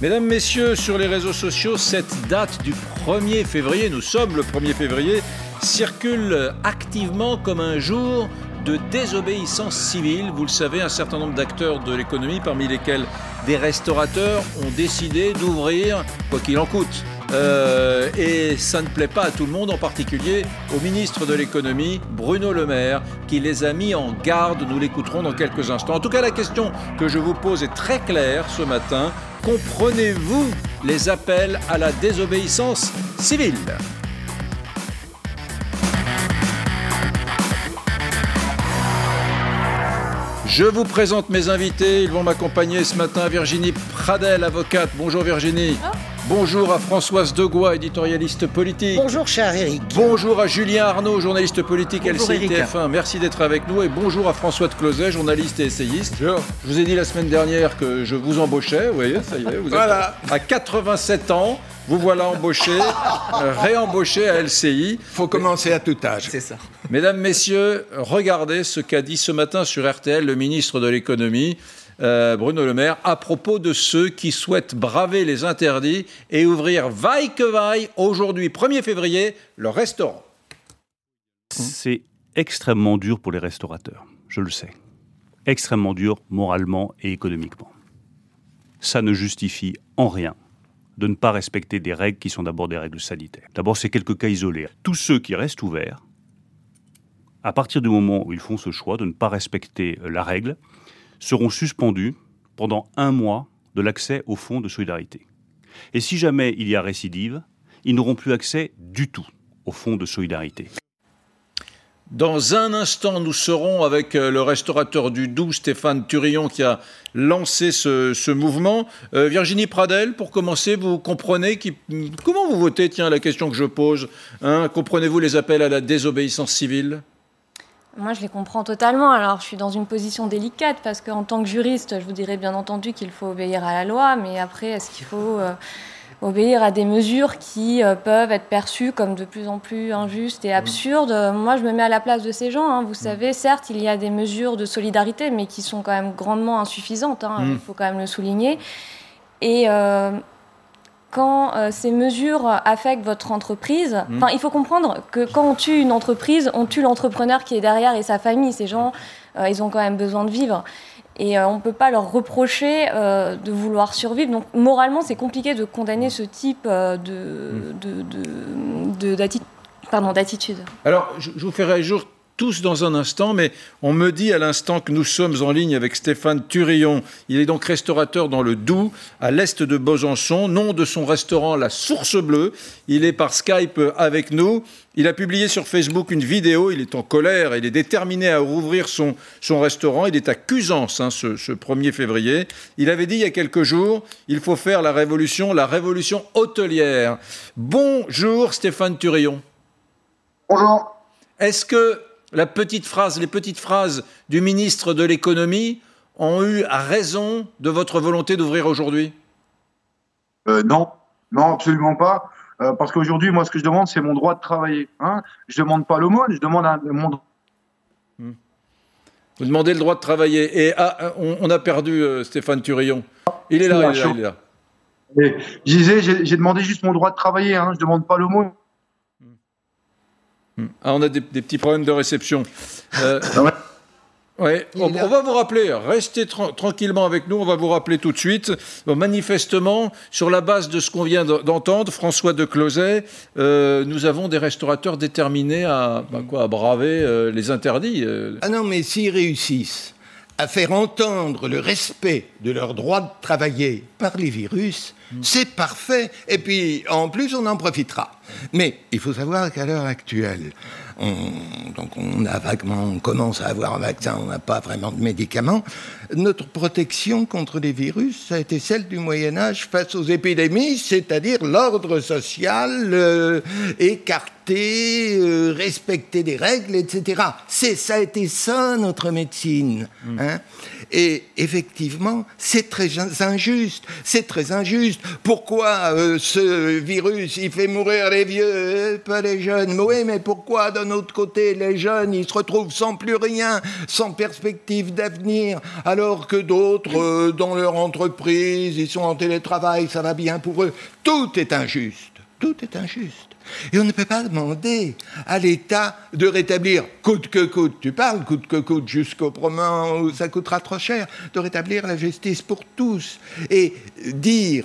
Mesdames, Messieurs, sur les réseaux sociaux, cette date du 1er février, nous sommes le 1er février, circule activement comme un jour de désobéissance civile. Vous le savez, un certain nombre d'acteurs de l'économie, parmi lesquels des restaurateurs, ont décidé d'ouvrir, quoi qu'il en coûte. Euh, et ça ne plaît pas à tout le monde, en particulier au ministre de l'économie, Bruno Le Maire, qui les a mis en garde. Nous l'écouterons dans quelques instants. En tout cas, la question que je vous pose est très claire ce matin. Comprenez-vous les appels à la désobéissance civile? Je vous présente mes invités. Ils vont m'accompagner ce matin. Virginie Pradel, avocate. Bonjour Virginie. Bonjour à Françoise Degois, éditorialiste politique. Bonjour cher Eric. Bonjour à Julien Arnaud, journaliste politique LCITF1. Merci d'être avec nous. Et bonjour à François de Closet, journaliste et essayiste. Je vous ai dit la semaine dernière que je vous embauchais. Vous voyez, ça y est. Vous voilà. êtes à 87 ans. Vous voilà embauché, réembauché à LCI. Faut commencer à tout âge. C'est ça. Mesdames, Messieurs, regardez ce qu'a dit ce matin sur RTL le ministre de l'économie. Euh, Bruno Le Maire, à propos de ceux qui souhaitent braver les interdits et ouvrir vaille que vaille aujourd'hui, 1er février, le restaurant. C'est extrêmement dur pour les restaurateurs, je le sais. Extrêmement dur moralement et économiquement. Ça ne justifie en rien de ne pas respecter des règles qui sont d'abord des règles sanitaires. D'abord, c'est quelques cas isolés. Tous ceux qui restent ouverts, à partir du moment où ils font ce choix de ne pas respecter la règle, seront suspendus pendant un mois de l'accès au fonds de solidarité. Et si jamais il y a récidive, ils n'auront plus accès du tout au fonds de solidarité. Dans un instant, nous serons avec euh, le restaurateur du Doubs, Stéphane Turillon, qui a lancé ce, mouvement. Euh, Virginie Pradel, pour commencer, vous comprenez qui, comment vous votez? Tiens, la question que je pose. Hein, Comprenez-vous les appels à la désobéissance civile? Moi, je les comprends totalement. Alors, je suis dans une position délicate parce qu'en tant que juriste, je vous dirais bien entendu qu'il faut obéir à la loi, mais après, est-ce qu'il faut euh, obéir à des mesures qui euh, peuvent être perçues comme de plus en plus injustes et absurdes? Moi, je me mets à la place de ces gens. hein. Vous savez, certes, il y a des mesures de solidarité, mais qui sont quand même grandement insuffisantes. hein. Il faut quand même le souligner. Et euh, quand euh, ces mesures affectent votre entreprise, enfin, il faut comprendre que quand on tue une entreprise, on tue l'entrepreneur qui est derrière et sa famille. Ces gens, euh, ils ont quand même besoin de vivre. Et euh, on ne peut pas leur reprocher de vouloir survivre. Donc, moralement, c'est compliqué de condamner ce type de, de, de- de- d'atti- pardon, d'attitude. Alors, je, je vous fais réagir tous dans un instant, mais on me dit à l'instant que nous sommes en ligne avec Stéphane Turillon. Il est donc restaurateur dans le Doubs, à l'est de Besançon. Nom de son restaurant, La Source Bleue. Il est par Skype avec nous. Il a publié sur Facebook une vidéo. Il est en colère. Il est déterminé à rouvrir son, son restaurant. Il est à Cuisance hein, ce, ce 1er février. Il avait dit il y a quelques jours il faut faire la révolution, la révolution hôtelière. Bonjour Stéphane Turillon. Bonjour. Est-ce que la petite phrase, les petites phrases du ministre de l'économie ont eu raison de votre volonté d'ouvrir aujourd'hui? Euh, non, non, absolument pas. Euh, parce qu'aujourd'hui, moi, ce que je demande, c'est mon droit de travailler. Hein je demande pas l'aumône, je demande un, mon droit. Vous demandez le droit de travailler. Et ah, on, on a perdu euh, Stéphane Turillon. Il est là, il est là, il est là. Et Je disais, j'ai demandé juste mon droit de travailler. Hein, je demande pas l'aumône. Ah, on a des, des petits problèmes de réception. Euh, Ah ouais. on, on va vous rappeler, restez tra- tranquillement avec nous, on va vous rappeler tout de suite. Bon, manifestement, sur la base de ce qu'on vient de- d'entendre, François de Closet, euh, nous avons des restaurateurs déterminés à, ben quoi, à braver euh, les interdits. euh. Ah non, mais s'ils réussissent à faire entendre le respect de leur droit de travailler par les virus, c'est parfait. Et puis, en plus, on en profitera. Mais il faut savoir qu'à l'heure actuelle, on, donc on a vaguement, on commence à avoir un vaccin, on n'a pas vraiment de médicaments. Notre protection contre les virus, ça a été celle du Moyen Âge face aux épidémies, c'est-à-dire l'ordre social euh, écarté, euh, respecter des règles, etc. C'est ça a été ça notre médecine. hein. Et effectivement, c'est très injuste. C'est très injuste. Pourquoi euh, ce virus, il fait mourir les vieux, pas les jeunes? Oui, mais pourquoi d'un autre côté, les jeunes, ils se retrouvent sans plus rien, sans perspective d'avenir, alors que d'autres, euh, dans leur entreprise, ils sont en télétravail, ça va bien pour eux Tout est injuste. Tout est injuste. Et on ne peut pas demander à l'État de rétablir coûte que coûte, tu parles coûte que coûte jusqu'au moment où ça coûtera trop cher, de rétablir la justice pour tous et dire,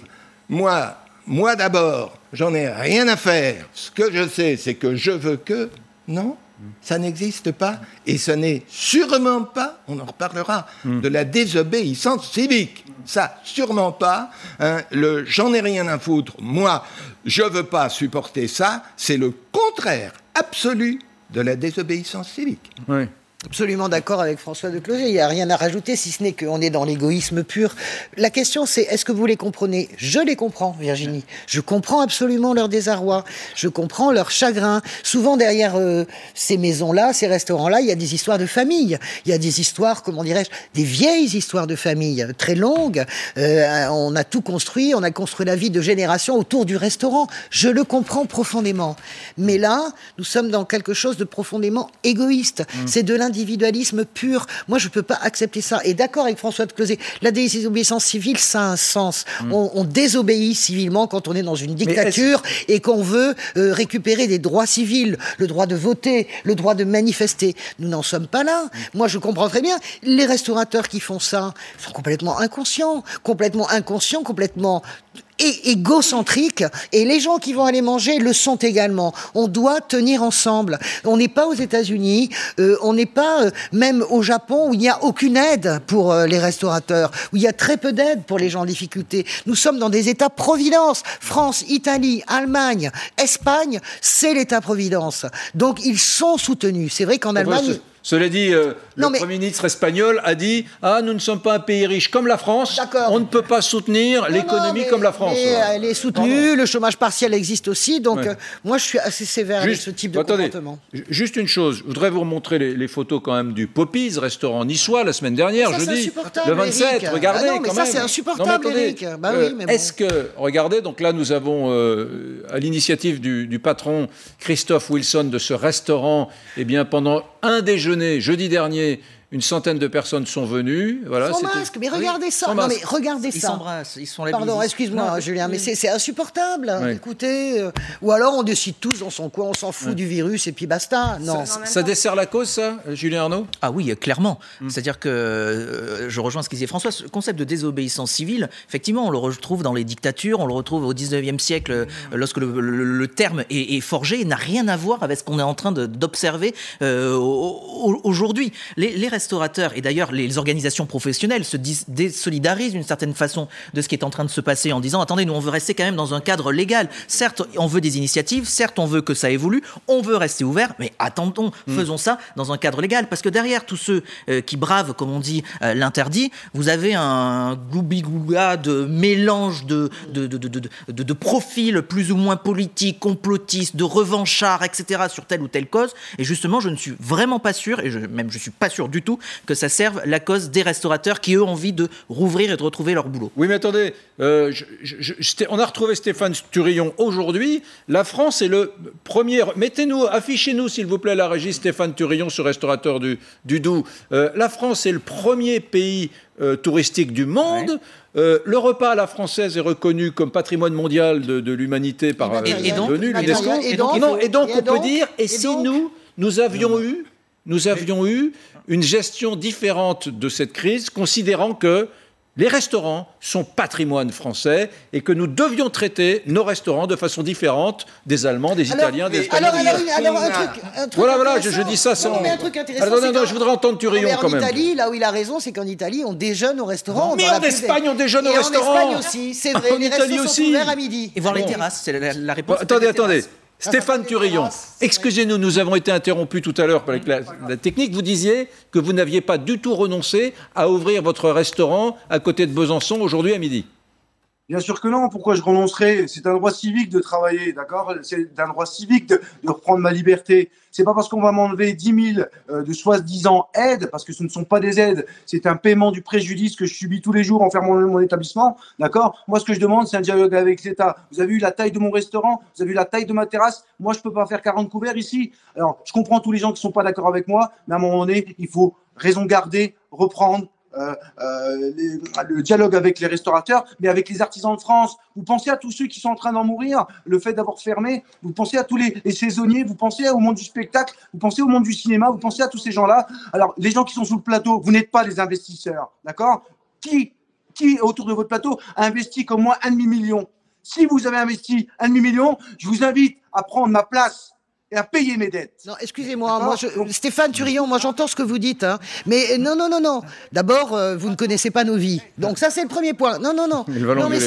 moi, moi d'abord, j'en ai rien à faire, ce que je sais, c'est que je veux que, non, ça n'existe pas et ce n'est sûrement pas, on en reparlera, hmm. de la désobéissance civique. Ça, sûrement pas. Hein, le j'en ai rien à foutre, moi, je ne veux pas supporter ça, c'est le contraire absolu de la désobéissance civique. Oui. Absolument d'accord avec François de Closet. Il n'y a rien à rajouter, si ce n'est qu'on est dans l'égoïsme pur. La question, c'est est-ce que vous les comprenez? Je les comprends, Virginie. Je comprends absolument leur désarroi. Je comprends leur chagrin. Souvent, derrière euh, ces maisons-là, ces restaurants-là, il y a des histoires de famille. Il y a des histoires, comment dirais-je, des vieilles histoires de famille, très longues. Euh, on a tout construit, on a construit la vie de générations autour du restaurant. Je le comprends profondément. Mais là, nous sommes dans quelque chose de profondément égoïste. Mmh. C'est de individualisme pur. Moi, je ne peux pas accepter ça. Et d'accord avec François de Closet, la désobéissance civile, ça a un sens. Mm. On, désobéit civilement quand on est dans une dictature et qu'on veut euh, récupérer des droits civils, le droit de voter, le droit de manifester. Nous n'en sommes pas là. Mm. Moi, je comprends très bien. Les restaurateurs qui font ça sont complètement inconscients, complètement inconscients, complètement égocentrique et les gens qui vont aller manger le sont également. On doit tenir ensemble. On n'est pas aux États-Unis, euh, on n'est pas euh, même au Japon où il n'y a aucune aide pour euh, les restaurateurs, où il y a très peu d'aide pour les gens en difficulté. Nous sommes dans des États-providence. France, Italie, Allemagne, Espagne, c'est l'État-providence. Donc ils sont soutenus. C'est vrai qu'en Allemagne... Cela dit, euh, le Premier ministre espagnol a dit Ah, nous ne sommes pas un pays riche comme la France. On ne peut pas soutenir l'économie comme la France. Mais elle est soutenue, le chômage partiel existe aussi. Donc, euh, moi, je suis assez sévère avec ce type de comportement. Juste une chose, je voudrais vous remontrer les, photos quand même du Poppies, restaurant niçois, la semaine dernière, ça, jeudi. Le 27, regardez. Ah non, mais ça, c'est insupportable, Eric. Bah euh, est-ce que, regardez, donc là, nous avons, à l'initiative du, du patron Christophe Wilson de ce restaurant, eh bien, pendant un déjeuner jeudi dernier une centaine de personnes sont venues. Voilà, sans masque, mais regardez ça. Non, mais regardez ils ça. s'embrassent, ils sont la Pardon, excuse-moi, Julien, mais c'est insupportable. Écoutez, euh, ou alors on décide tous dans son coin, on s'en fout du virus et puis basta. Non. Ça, dessert la cause, ça, Julien Arnaud? Ah oui, clairement. Hmm. C'est-à-dire que euh, je rejoins ce qu'disait François. Ce concept de désobéissance civile, effectivement, on le retrouve dans les dictatures, on le retrouve au 19e siècle, euh, lorsque le, terme est, forgé, n'a rien à voir avec ce qu'on est en train d'observer aujourd'hui. Les, les restaurateurs et d'ailleurs les organisations professionnelles se désolidarisent d'une certaine façon de ce qui est en train de se passer en disant attendez, nous on veut rester quand même dans un cadre légal. Certes, on veut des initiatives, certes, on veut que ça évolue, on veut rester ouvert, mais attendons, hmm. faisons ça dans un cadre légal parce que derrière tous ceux euh, qui bravent, comme on dit, euh, l'interdit, vous avez un gloubi-glouga de mélange de de, de, de, de, profils plus ou moins politiques, complotistes, de revanchards, etc. sur telle ou telle cause. Et justement, je ne suis vraiment pas sûr, et je, même je suis pas sûr du tout que ça serve la cause des restaurateurs qui, eux, ont envie de rouvrir et de retrouver leur boulot. Oui, mais attendez, euh, on a retrouvé Stéphane Turillon aujourd'hui. La France est le premier. Mettez-nous, affichez-nous, s'il vous plaît, la régie Stéphane Turillon, ce restaurateur du, du Doubs. Euh, la France est le premier pays euh, touristique du monde. le repas à la française est reconnu comme patrimoine mondial de, l'humanité par l'ONU, l'UNESCO. Et donc, on peut dire, et, si nous, nous avions eu, nous avions eu une gestion différente de cette crise, considérant que les restaurants sont patrimoine français et que nous devions traiter nos restaurants de façon différente des Allemands, des Italiens, des Espagnols. Alors, un truc, voilà, voilà, je, dis ça sans. Non, mais un truc intéressant. non, non, je voudrais entendre Turillon quand même. En Italie, là où il a raison, c'est qu'en Italie, on déjeune au restaurant. mais en Espagne, on déjeune au restaurant. En Espagne aussi, c'est vrai. les restaurants sont ouverts à midi. Et voir les terrasses, c'est la, réponse. attendez, attendez. Stéphane Turillon, excusez-nous, nous avons été interrompus tout à l'heure par la, technique. Vous disiez que vous n'aviez pas du tout renoncé à ouvrir votre restaurant à côté de Besançon aujourd'hui à midi. Bien sûr que non. Pourquoi je renoncerais? C'est un droit civique de travailler, d'accord? C'est un droit civique de, reprendre ma liberté. C'est pas parce qu'on va m'enlever 10 000 euh, de soi-disant aides, parce que ce ne sont pas des aides, c'est un paiement du préjudice que je subis tous les jours en fermant mon établissement, d'accord? Moi, ce que je demande, c'est un dialogue avec l'État. Vous avez vu la taille de mon restaurant? Vous avez vu la taille de ma terrasse? Moi, je peux pas faire 40 couverts ici. Alors, je comprends tous les gens qui sont pas d'accord avec moi, mais à un moment donné, il faut raison garder, reprendre, euh, euh, le dialogue avec les restaurateurs, mais avec les artisans de France. Vous pensez à tous ceux qui sont en train d'en mourir, le fait d'avoir fermé, vous pensez à tous les, saisonniers, vous pensez au monde du spectacle, vous pensez au monde du cinéma, vous pensez à tous ces gens-là? Alors, les gens qui sont sous le plateau, vous n'êtes pas les investisseurs, d'accord? Qui, qui, autour de votre plateau, a investi comme moi un demi-million? Si vous avez investi un demi-million, je vous invite à prendre ma place et à payer mes dettes. Non, excusez-moi, moi, Stéphane Turillon, moi j'entends ce que vous dites, hein, mais non, non, non, non. D'abord, euh, vous ne connaissez pas nos vies. Donc ça, c'est le premier point. Non, non, non. non, mais,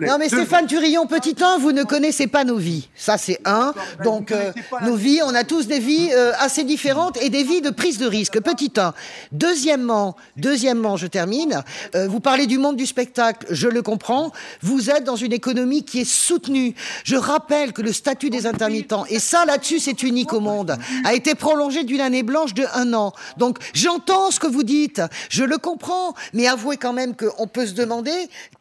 non, mais Stéphane Turillon, petit 1, vous ne connaissez pas nos vies. Ça, c'est un. Donc, euh, nos vies, on a tous des vies euh, assez différentes et des vies de prise de risque. Petit 1. Deuxièmement, deuxièmement, je termine. vous parlez du monde du spectacle, je le comprends. Vous êtes dans une économie qui est soutenue. Je rappelle que le statut des intermittents, et ça, là c'est unique au monde, a été prolongé d'une année blanche de un an. Donc j'entends ce que vous dites, je le comprends, mais avouez quand même qu'on peut se demander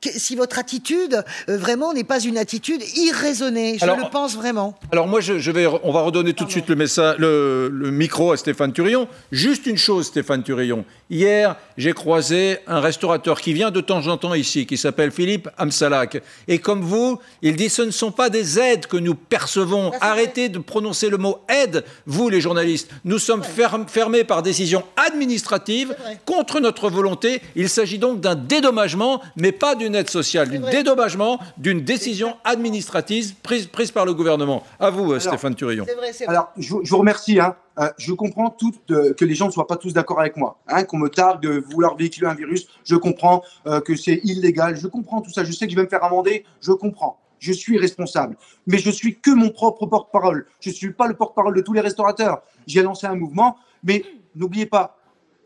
si votre attitude euh, vraiment n'est pas une attitude irraisonnée. Je le pense vraiment. Alors moi, je, vais, on va redonner tout de suite le, message, le, le micro à Stéphane Turillon. Juste une chose, Stéphane Turillon. Hier, j'ai croisé un restaurateur qui vient de temps en temps ici, qui s'appelle Philippe Amsalak. Et comme vous, il dit ce ne sont pas des aides que nous percevons. Arrêtez de prononcer le mot aide, vous les journalistes. Nous sommes fermés par décision administrative contre notre volonté. Il s'agit donc d'un dédommagement, mais pas d'une aide sociale, d'un dédommagement d'une décision administrative prise, prise par le gouvernement. À vous, Stéphane Turillon. Alors, je, vous remercie. Hein. Euh, je comprends tout, euh, que les gens ne soient pas tous d'accord avec moi, hein, qu'on me targue de vouloir véhiculer un virus. Je comprends euh, que c'est illégal. Je comprends tout ça. Je sais que je vais me faire amender. Je comprends. Je suis responsable. Mais je suis que mon propre porte-parole. Je ne suis pas le porte-parole de tous les restaurateurs. J'ai lancé un mouvement. Mais n'oubliez pas,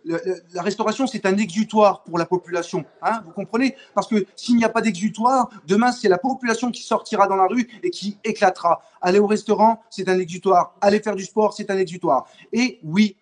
la restauration, c'est un exutoire pour la population. Hein, vous comprenez? Parce que s'il n'y a pas d'exutoire, demain, c'est la population qui sortira dans la rue et qui éclatera. Aller au restaurant, c'est un exutoire. Aller faire du sport, c'est un exutoire. Et oui,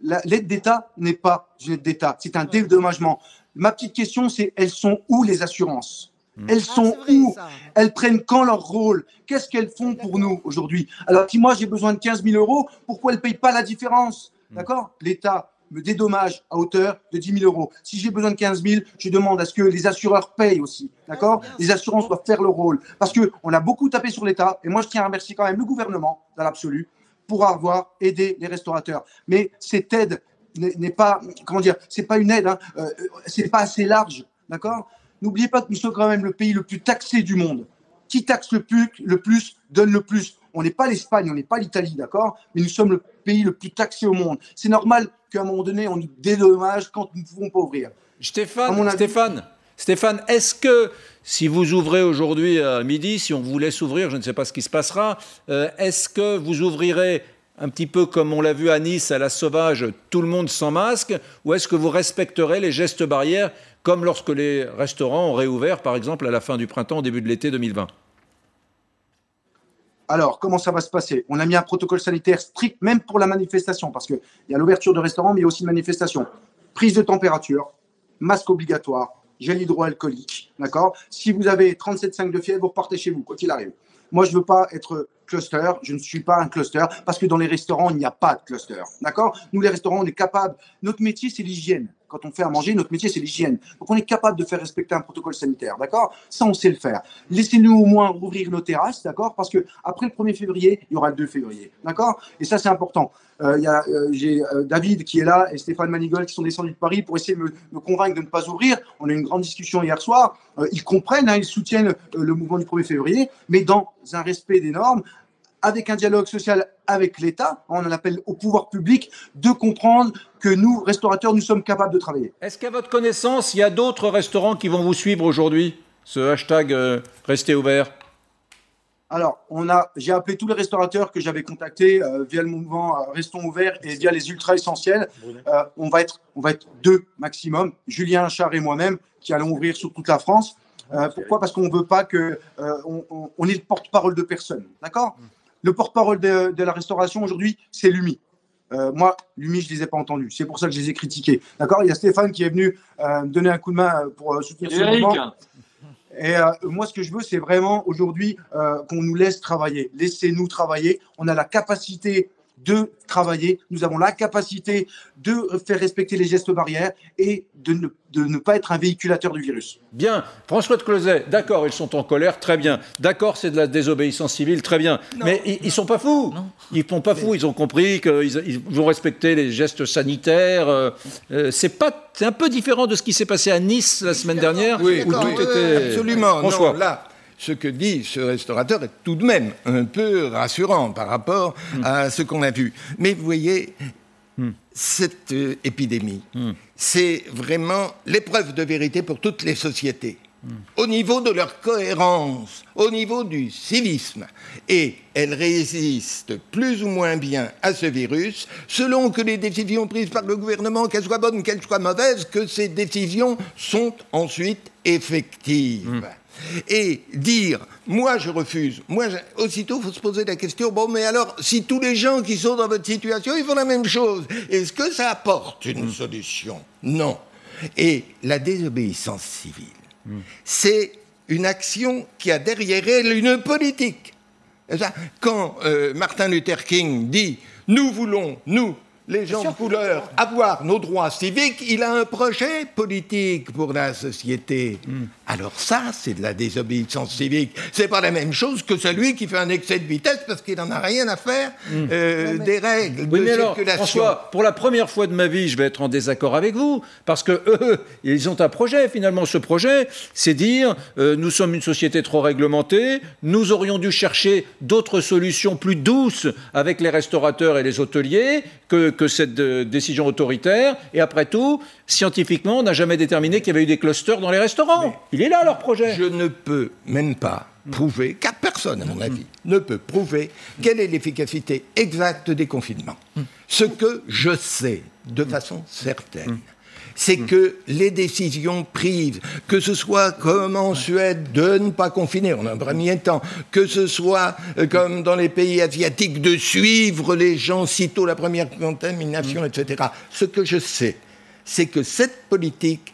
l'aide d'État n'est pas une aide d'État, c'est un dédommagement. Ma petite question, c'est elles sont où les assurances? Hmm. elles ah, sont où Elles prennent quand leur rôle? Qu'est-ce qu'elles font pour nous aujourd'hui? Alors, si moi j'ai besoin de 15 000 euros, pourquoi elles ne payent pas la différence? Hmm. D'accord? L'État me dédommage à hauteur de 10 000 euros. Si j'ai besoin de 15 000, je demande à ce que les assureurs payent aussi. D'accord? Les assurances doivent faire le rôle. Parce qu'on a beaucoup tapé sur l'État, et moi je tiens à remercier quand même le gouvernement, dans l'absolu, pour avoir aidé les restaurateurs. Mais cette aide n'est pas, comment dire, c'est pas une aide, hein, euh, c'est pas assez large. D'accord? N'oubliez pas que nous sommes quand même le pays le plus taxé du monde. Qui taxe le plus, le plus donne le plus. On n'est pas l'Espagne, on n'est pas l'Italie, d'accord? Mais nous sommes le pays le plus taxé au monde. C'est normal qu'à un moment donné, on nous dédommage quand nous ne pouvons pas ouvrir. Stéphane, Stéphane, Stéphane, est-ce que si vous ouvrez aujourd'hui à midi, si on vous laisse ouvrir, je ne sais pas ce qui se passera, euh, est-ce que vous ouvrirez un petit peu comme on l'a vu à Nice, à la sauvage, tout le monde sans masque, ou est-ce que vous respecterez les gestes barrières comme lorsque les restaurants ont réouvert, par exemple, à la fin du printemps, au début de l'été 2020 alors, comment ça va se passer? On a mis un protocole sanitaire strict, même pour la manifestation, parce qu'il y a l'ouverture de restaurants, mais il y a aussi une manifestation. Prise de température, masque obligatoire, gel hydroalcoolique, d'accord? Si vous avez 37,5 de fièvre, vous repartez chez vous, quoi qu'il arrive. Moi, je ne veux pas être cluster, je ne suis pas un cluster, parce que dans les restaurants, il n'y a pas de cluster, d'accord? Nous, les restaurants, on est capable. Notre métier, c'est l'hygiène quand on fait à manger, notre métier, c'est l'hygiène. Donc, on est capable de faire respecter un protocole sanitaire, d'accord? Ça, on sait le faire. Laissez-nous au moins rouvrir nos terrasses, d'accord? Parce que après le 1er février, il y aura le 2 février, d'accord? Et ça, c'est important. Euh, euh, j'ai euh, David qui est là et Stéphane Manigol qui sont descendus de Paris pour essayer de me, convaincre de ne pas ouvrir. On a eu une grande discussion hier soir. ils comprennent, hein, ils soutiennent le mouvement du 1er février, mais dans un respect des normes, avec un dialogue social avec l'État, on en appelle au pouvoir public, de comprendre que nous, restaurateurs, nous sommes capables de travailler. Est-ce qu'à votre connaissance, il y a d'autres restaurants qui vont vous suivre aujourd'hui, ce hashtag euh, Restez ouvert alors, on a, j'ai appelé tous les restaurateurs que j'avais contactés euh, via le mouvement euh, Restons ouverts et via les ultra essentiels. on va être, on va être deux maximum, Julien Char et moi-même, qui allons ouvrir sur toute la France. Euh, pourquoi? Parce qu'on ne veut pas que euh, on, on, est le porte-parole de personne. D'accord? Le porte-parole de, de, la restauration aujourd'hui, c'est l'UMI. Euh, moi, l'UMI, je ne les ai pas entendus. C'est pour ça que je les ai critiqués. D'accord? Il y a Stéphane qui est venu euh, me donner un coup de main pour soutenir ce mouvement. Et euh, moi, ce que je veux, c'est vraiment aujourd'hui euh, qu'on nous laisse travailler. Laissez-nous travailler. On a la capacité de travailler, nous avons la capacité de faire respecter les gestes barrières et de ne, de ne pas être un véhiculateur du virus. Bien, François de Closet, d'accord, ils sont en colère, très bien. D'accord, c'est de la désobéissance civile, très bien. Non. Mais ils, ne sont pas fous. Non. Ils font pas fous. Ils ont compris qu'ils ils vont respecter les gestes sanitaires. Euh, c'est pas, c'est un peu différent de ce qui s'est passé à Nice la semaine dernière, oui, où tout était. Absolument. François. Non, là ce que dit ce restaurateur est tout de même un peu rassurant par rapport mm. à ce qu'on a vu. Mais vous voyez, mm. cette euh, épidémie, mm. c'est vraiment l'épreuve de vérité pour toutes les sociétés. Au niveau de leur cohérence, au niveau du civisme. Et elle résiste plus ou moins bien à ce virus, selon que les décisions prises par le gouvernement, qu'elles soient bonnes, qu'elles soient mauvaises, que ces décisions sont ensuite effectives et dire moi je refuse, moi je... aussitôt il faut se poser la question bon mais alors si tous les gens qui sont dans votre situation ils font la même chose, est-ce que ça apporte une solution? Non. Et la désobéissance civile, mm. c'est une action qui a derrière elle une politique. Quand euh, Martin Luther King dit nous voulons, nous, les gens de couleur avoir nos droits civiques, il a un projet politique pour la société. Mm. Alors ça, c'est de la désobéissance civique. C'est pas la même chose que celui qui fait un excès de vitesse parce qu'il n'en a rien à faire mm. euh, des règles oui, de mais circulation. Alors, François, pour la première fois de ma vie, je vais être en désaccord avec vous parce que eux, ils ont un projet. Finalement, ce projet, c'est dire euh, nous sommes une société trop réglementée, nous aurions dû chercher d'autres solutions plus douces avec les restaurateurs et les hôteliers que que cette euh, décision autoritaire. Et après tout, scientifiquement, on n'a jamais déterminé qu'il y avait eu des clusters dans les restaurants. Mais Il est là leur projet. Je ne peux même pas prouver, car personne, à mon avis, ne peut prouver quelle est l'efficacité exacte des confinements. Ce que je sais de façon certaine, c'est que les décisions prises, que ce soit comme en Suède de ne pas confiner en un premier temps, que ce soit euh, comme dans les pays asiatiques de suivre les gens sitôt la première contamination, etc. Ce que je sais, c'est que cette politique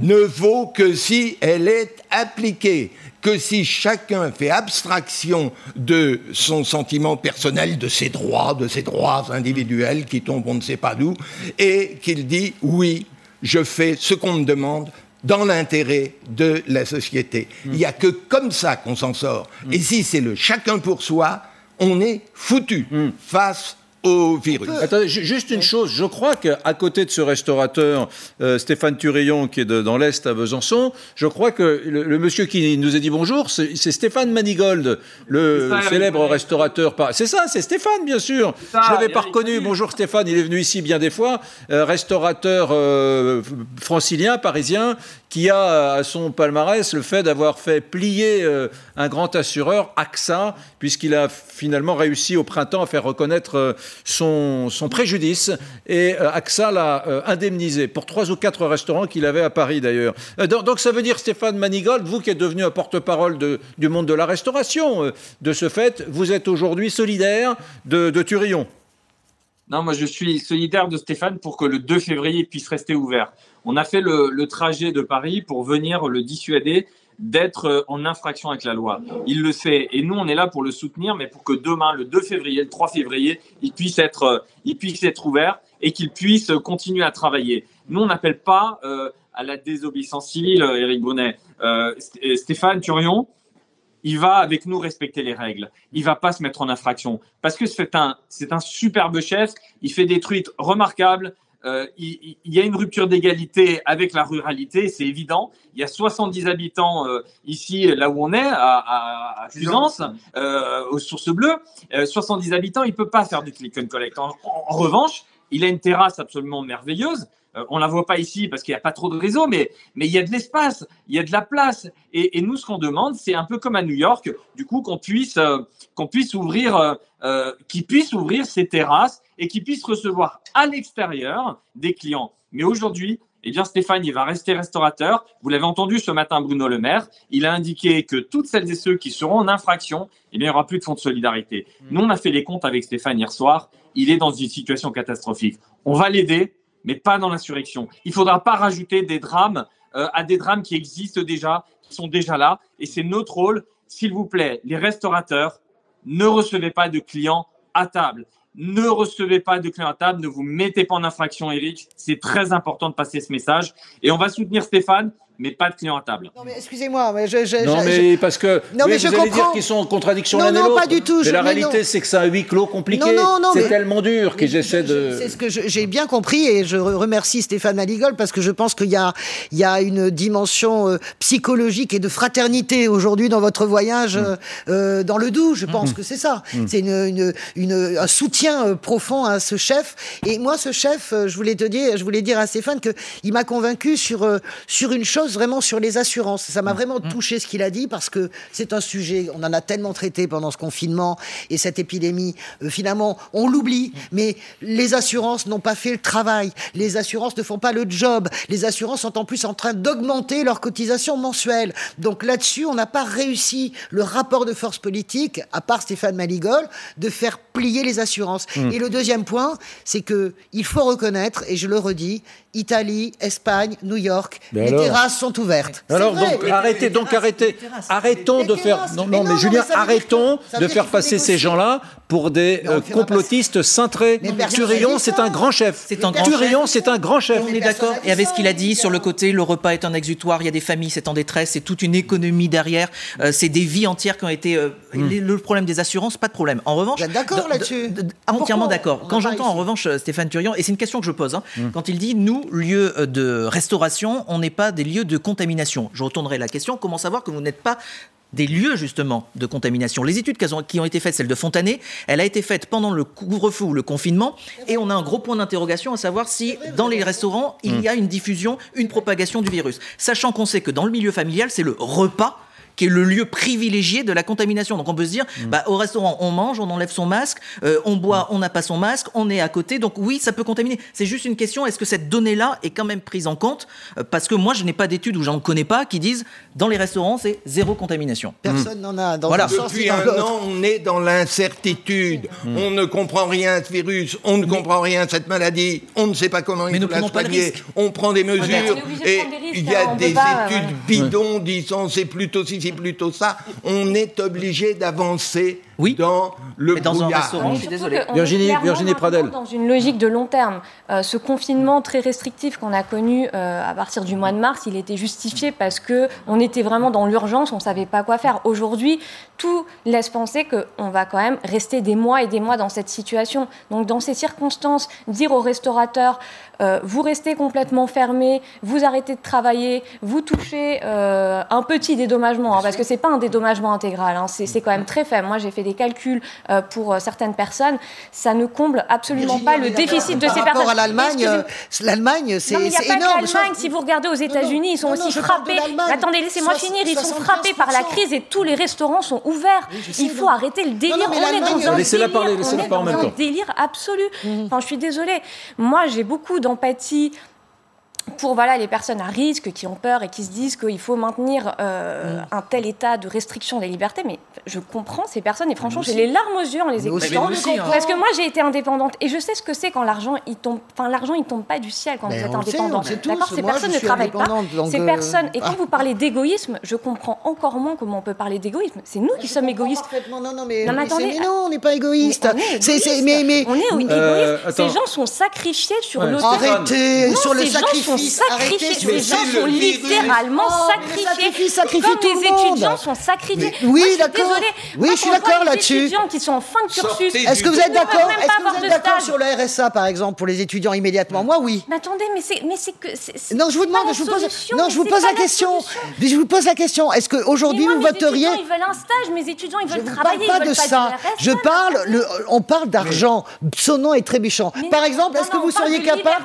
ne vaut que si elle est appliquée, que si chacun fait abstraction de son sentiment personnel, de ses droits, de ses droits individuels qui tombent on ne sait pas d'où, et qu'il dit oui, je fais ce qu'on me demande dans l'intérêt de la société. Il n'y a que comme ça qu'on s'en sort. Et si c'est le chacun pour soi, on est foutu face au virus. Attendez, juste une chose, je crois qu'à côté de ce restaurateur, euh, Stéphane Turillon, qui est de, dans l'Est à Besançon, je crois que le, le, monsieur qui nous a dit bonjour, c'est Stéphane Manigold, le ça, célèbre oui. restaurateur. C'est ça, c'est Stéphane, bien sûr. Ça, je ne l'avais pas reconnu. Bonjour Stéphane, il est venu ici bien des fois. Euh, restaurateur euh, francilien, parisien, qui a à son palmarès le fait d'avoir fait plier euh, un grand assureur, AXA, puisqu'il a finalement réussi au printemps à faire reconnaître euh, son, préjudice, et euh, AXA l'a euh, indemnisé pour trois ou quatre restaurants qu'il avait à Paris d'ailleurs. Euh, donc, ça veut dire, Stéphane Manigold, vous qui êtes devenu un porte-parole du monde de la restauration, de ce fait, vous êtes aujourd'hui solidaire de, de Turillon. Non, moi je suis solidaire de Stéphane pour que le 2 février puisse rester ouvert. On a fait le trajet de Paris pour venir le dissuader d'être en infraction avec la loi. Il le sait et nous on est là pour le soutenir, mais pour que demain, le 2 février, le 3 février, il puisse être, il puisse être ouvert et qu'il puisse continuer à travailler. Nous on n'appelle pas euh, à la désobéissance civile, Éric. Euh, Stéphane Turion, il va avec nous respecter les règles. Il va pas se mettre en infraction parce que c'est un, c'est un superbe chef. Il fait des trucs remarquables. Euh, il, il, y a une rupture d'égalité avec la ruralité, c'est évident. Il y a 70 habitants euh, ici, là où on est, à, à, euh, aux Sources Bleues. 70 habitants, il peut pas faire du click and collect. En, en, en revanche, il a une terrasse absolument merveilleuse. On la voit pas ici parce qu'il n'y a pas trop de réseau, mais, mais il y a de l'espace, il y a de la place. Et, et nous, ce qu'on demande, c'est un peu comme à New York, du coup, qu'on puisse, qu'on puisse ouvrir, euh, euh qui puisse ouvrir ces terrasses et qui puisse recevoir à l'extérieur des clients. Mais aujourd'hui, eh bien Stéphane, il va rester restaurateur. Vous l'avez entendu ce matin, Bruno Le Maire, il a indiqué que toutes celles et ceux qui seront en infraction, eh bien, il n'y aura plus de fonds de solidarité. Nous, on a fait les comptes avec Stéphane hier soir. Il est dans une situation catastrophique. On va l'aider, mais pas dans l'insurrection. Il ne faudra pas rajouter des drames euh, à des drames qui existent déjà, qui sont déjà là. Et c'est notre rôle. S'il vous plaît, les restaurateurs, ne recevez pas de clients à table. Ne recevez pas de clients à table, ne vous mettez pas en infraction, Eric. C'est très important de passer ce message. Et on va soutenir Stéphane mais pas de clients à table. Non, mais excusez-moi, mais je. je non, je, mais parce que. Non, mais vous je allez comprends. dire qu'ils sont en contradiction Non, l'un et non, l'autre. pas du tout, Mais je- la mais réalité, non. c'est que c'est un huis clos compliqué. Non, non, non, c'est mais- tellement dur qu'ils essaient de. C'est ce que je- j'ai bien compris et je re- remercie Stéphane Maligol parce que je pense qu'il y a, il y a une dimension euh, psychologique et de fraternité aujourd'hui dans votre voyage Mm. euh, euh, dans le Doubs. Je pense que c'est ça. C'est une, une- une- un soutien profond à ce chef. Et moi, ce chef, je voulais te dire, je voulais dire à Stéphane que il m'a convaincu sur euh, sur une chose vraiment sur les assurances. Ça Mm. m'a vraiment touché ce qu'il a dit parce que c'est un sujet. On en a tellement traité pendant ce confinement et cette épidémie. euh, finalement, on l'oublie. Mais les assurances n'ont pas fait le travail. Les assurances ne font pas le job. Les assurances sont en plus en train d'augmenter leurs cotisations mensuelles. Donc là-dessus, on n'a pas réussi le rapport de force politique, à part Stéphane Maligol, de faire plier les assurances. Et le deuxième point, c'est que il faut reconnaître, et je le redis, Italie, Espagne, New York, Mais les alors terrasses sont ouvertes. Alors vrai. donc arrêtez, donc arrêtez, arrêtons de faire, non, mais non, mais Julien, arrêtons de faire passer ces gens-là pour des euh, complotistes cintrés. Turillon, c'est un grand chef. C'est un Turillon, c'est un grand chef. On est d'accord. Et avec ce qu'il a dit sur le côté, le repas est un exutoire, il y a des familles, c'est en détresse, c'est toute une économie derrière, euh, c'est des vies entières qui ont été. euh, les- Le problème des assurances, pas de problème. En revanche. Vous êtes d'accord de- là-dessus de- de- Entièrement d'accord. Quand j'entends en revanche Stéphane Turion, et c'est une question que je pose, hein, quand il dit nous, lieu euh, de restauration, on n'est pas des lieux de contamination. Je retournerai la question comment savoir que vous n'êtes pas des lieux justement de contamination? Les études qui ont, qui ont été faites, celle de Fontanet, elle a été faite pendant le couvre-feu ou le confinement, et on a un gros point d'interrogation à savoir si dans les restaurants il y a une diffusion, une propagation du virus, sachant qu'on sait que dans le milieu familial c'est le repas qui est le lieu privilégié de la contamination. Donc on peut se dire, bah, au restaurant, on mange, on enlève son masque, euh, on boit, on n'a pas son masque, on est à côté. Donc oui, ça peut contaminer. C'est juste une question, est-ce que cette donnée-là est quand même prise en compte? Euh, Parce que moi, je n'ai pas d'études ou j'en connais pas qui disent, dans les restaurants, c'est zéro contamination. Personne n'en a dans Voilà. Depuis dans un an, on est dans l'incertitude. On ne comprend rien à ce virus, on ne comprend rien à cette maladie, on ne sait pas comment Mais il ne faut la prenons pas le soigner. On prend des mesures et prendre des risques, il y a hein, des études ouais. bidons disant c'est plutôt ci, plutôt ça. On est obligé d'avancer Oui. dans le Mais dans un restaurant, je suis désolée. Virginie- Virginie Pradel. Dans une logique de long terme. Euh, ce confinement très restrictif qu'on a connu euh, à partir du mois de mars, il était justifié parce que on était vraiment dans l'urgence, on savait pas quoi faire. Aujourd'hui, tout laisse penser qu'on va quand même rester des mois et des mois dans cette situation. Donc, dans ces circonstances, dire aux restaurateurs, euh, vous restez complètement fermés, vous arrêtez de travailler, vous touchez euh, un petit dédommagement, hein, parce que c'est pas un dédommagement intégral, hein, c'est c'est quand même très faible. Moi, j'ai fait des calculs euh, pour euh, certaines personnes, ça ne comble absolument pas le déficit de Par ces rapport personnes. à l'Allemagne, euh, l'Allemagne, c'est mais il n'y a pas énorme. que l'Allemagne. Si vous regardez aux États-Unis, ils sont aussi frappés. attendez, laissez-moi finir. Ils sont 75%. frappés par la crise et tous les restaurants sont ouverts. il faut non. arrêter le délire. Non, non, mais on est dans un délire. on est dans un délire absolu. Mhm. Enfin, je suis désolée. Moi, j'ai beaucoup d'empathie pour voilà, les personnes à risque qui ont peur et qui se disent qu'il faut maintenir euh, Mhm. un tel état de restriction des libertés, mais je comprends ces personnes et franchement j'ai les larmes aux yeux en les écoutant. hein. Parce que moi j'ai été indépendante et je sais ce que c'est quand l'argent il tombe, enfin l'argent il tombe pas du ciel quand Mais vous êtes indépendant. D'accord, ces Moi, personnes ne travaillent pas. Ces euh, personnes et quand ah. vous parlez d'égoïsme, je comprends encore moins comment on peut parler d'égoïsme. C'est nous qui sommes égoïstes. Non, non, mais, Non, mais attendez, mais non, on n'est pas égoïste. Mais on est c'est- égoïste. mais, mais. Euh, Ces gens sont sacrifiés sur. Stéphane. Arrêtez sur le sacrifice. Arrêtez sacrifiés. sur Ces le gens sont littéralement Oh, sacrifiés. sacrifie Comme tout les le monde. étudiants sont sacrifiés. Mais- oui, je d'accord. Oui, Moi, je suis d'accord les là-dessus. étudiants qui sont en fin de cursus. Est-ce que vous êtes d'accord Est-ce pas que vous êtes de d'accord sur le RSA, par exemple, pour les étudiants immédiatement Moi, oui. Mais attendez, mais c'est, mais c'est que. Non, je vous demande, je vous pose, non, je vous pose la question. Je vous pose la question. Est-ce qu'aujourd'hui vous voteriez étudiants, ils veulent un stage, mes étudiants, ils Je veulent ne travailler, parle pas de ça. Je parle, le, on parle d'argent, sonnant et trébuchant. Par exemple, est-ce que vous seriez capable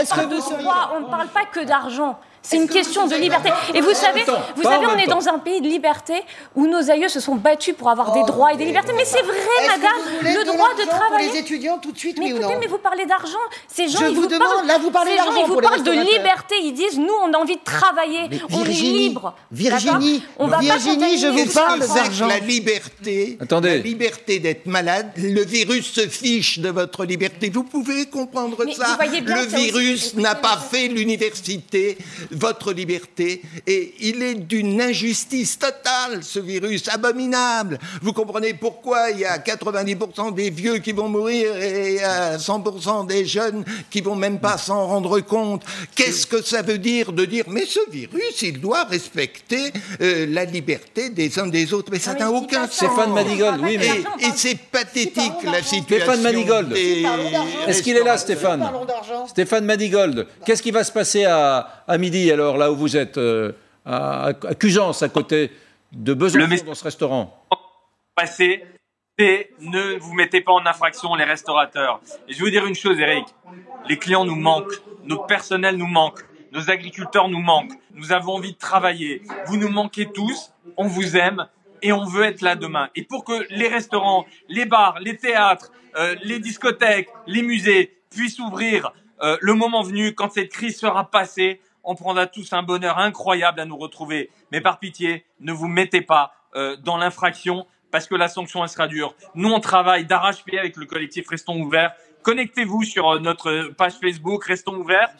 Est-ce que vous seriez parle pas que d'argent. C'est une question de liberté. Et vous savez, vous savez, on est dans un pays de liberté où nos aïeux se sont battus pour avoir des droits et des libertés. Mais c'est vrai, madame, le droit de pour travailler. les étudiants tout de suite, Mais oui ou écoutez, non mais vous parlez d'argent. Ces gens, Je ils vous vous demande, parlent, là, vous parlez ces gens, d'argent ils vous parlent de liberté. Ils disent, nous, on a envie de travailler. Mais on est Virginie, libre. Virginie, D'accord? On va pas Virginie, je vous parle d'argent. La liberté, Attendez. la liberté d'être malade, le virus se fiche de votre liberté. Vous pouvez comprendre ça Le virus n'a pas fait l'université, votre liberté, et il est d'une injustice totale, ce virus, abominable. Vous comprenez pourquoi il y a 90% des vieux qui vont mourir et il y a 100% des jeunes qui vont même pas s'en rendre compte. Qu'est-ce que ça veut dire de dire, mais ce virus, il doit respecter euh, la liberté des uns des autres, mais ça n'a aucun sens. Stéphane Manigold, oui, mais- Et, c'est pathétique la situation. Stéphane Manigold. des. Est-ce qu'il est là, Stéphane Parlons d'argent. Stéphane Manigold, qu'est-ce qui va se passer à, à midi, alors, là où vous êtes, euh, à, à Cusance, à côté de Besançon, Le dans ce restaurant passer, c'est ne vous mettez pas en infraction les restaurateurs. Et je vais vous dire une chose, Eric. Les clients nous manquent, notre personnel nous manque, nos agriculteurs nous manquent. Nous avons envie de travailler. Vous nous manquez tous. On vous aime et on veut être là demain. Et pour que les restaurants, les bars, les théâtres, euh, les discothèques, les musées puissent ouvrir euh, le moment venu, quand cette crise sera passée, on prendra tous un bonheur incroyable à nous retrouver. Mais par pitié, ne vous mettez pas euh, dans l'infraction parce que la sanction elle sera dure. Nous on travaille d'arrache-pied avec le collectif Restons ouverts. Connectez-vous sur euh, notre page Facebook Restons ouverts.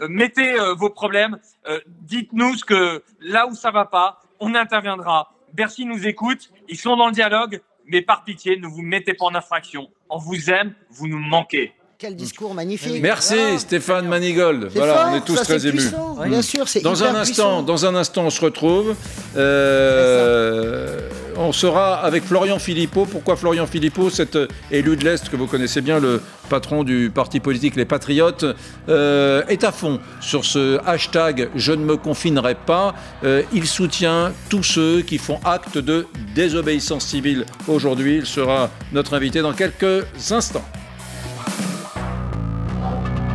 Euh, mettez vos problèmes. Dites-nous que là où ça va pas, on interviendra. Bercy nous écoute. Ils sont dans le dialogue. Mais par pitié, ne vous mettez pas en infraction. On vous aime, vous nous manquez. Quel discours magnifique. Merci, Voilà. Stéphane Manigold. Voilà, fort, on est tous ça, très émus. puissant, Bien sûr, c'est Dans hyper un instant, puissant. dans un instant, on se retrouve. Euh, on sera avec Florian Philippot. Pourquoi Florian Philippot, cet euh, élu de l'Est que vous connaissez bien, le patron du parti politique Les Patriotes, euh, est à fond sur ce hashtag Je ne me confinerai pas. Euh, il soutient tous ceux qui font acte de désobéissance civile aujourd'hui. Il sera notre invité dans quelques instants.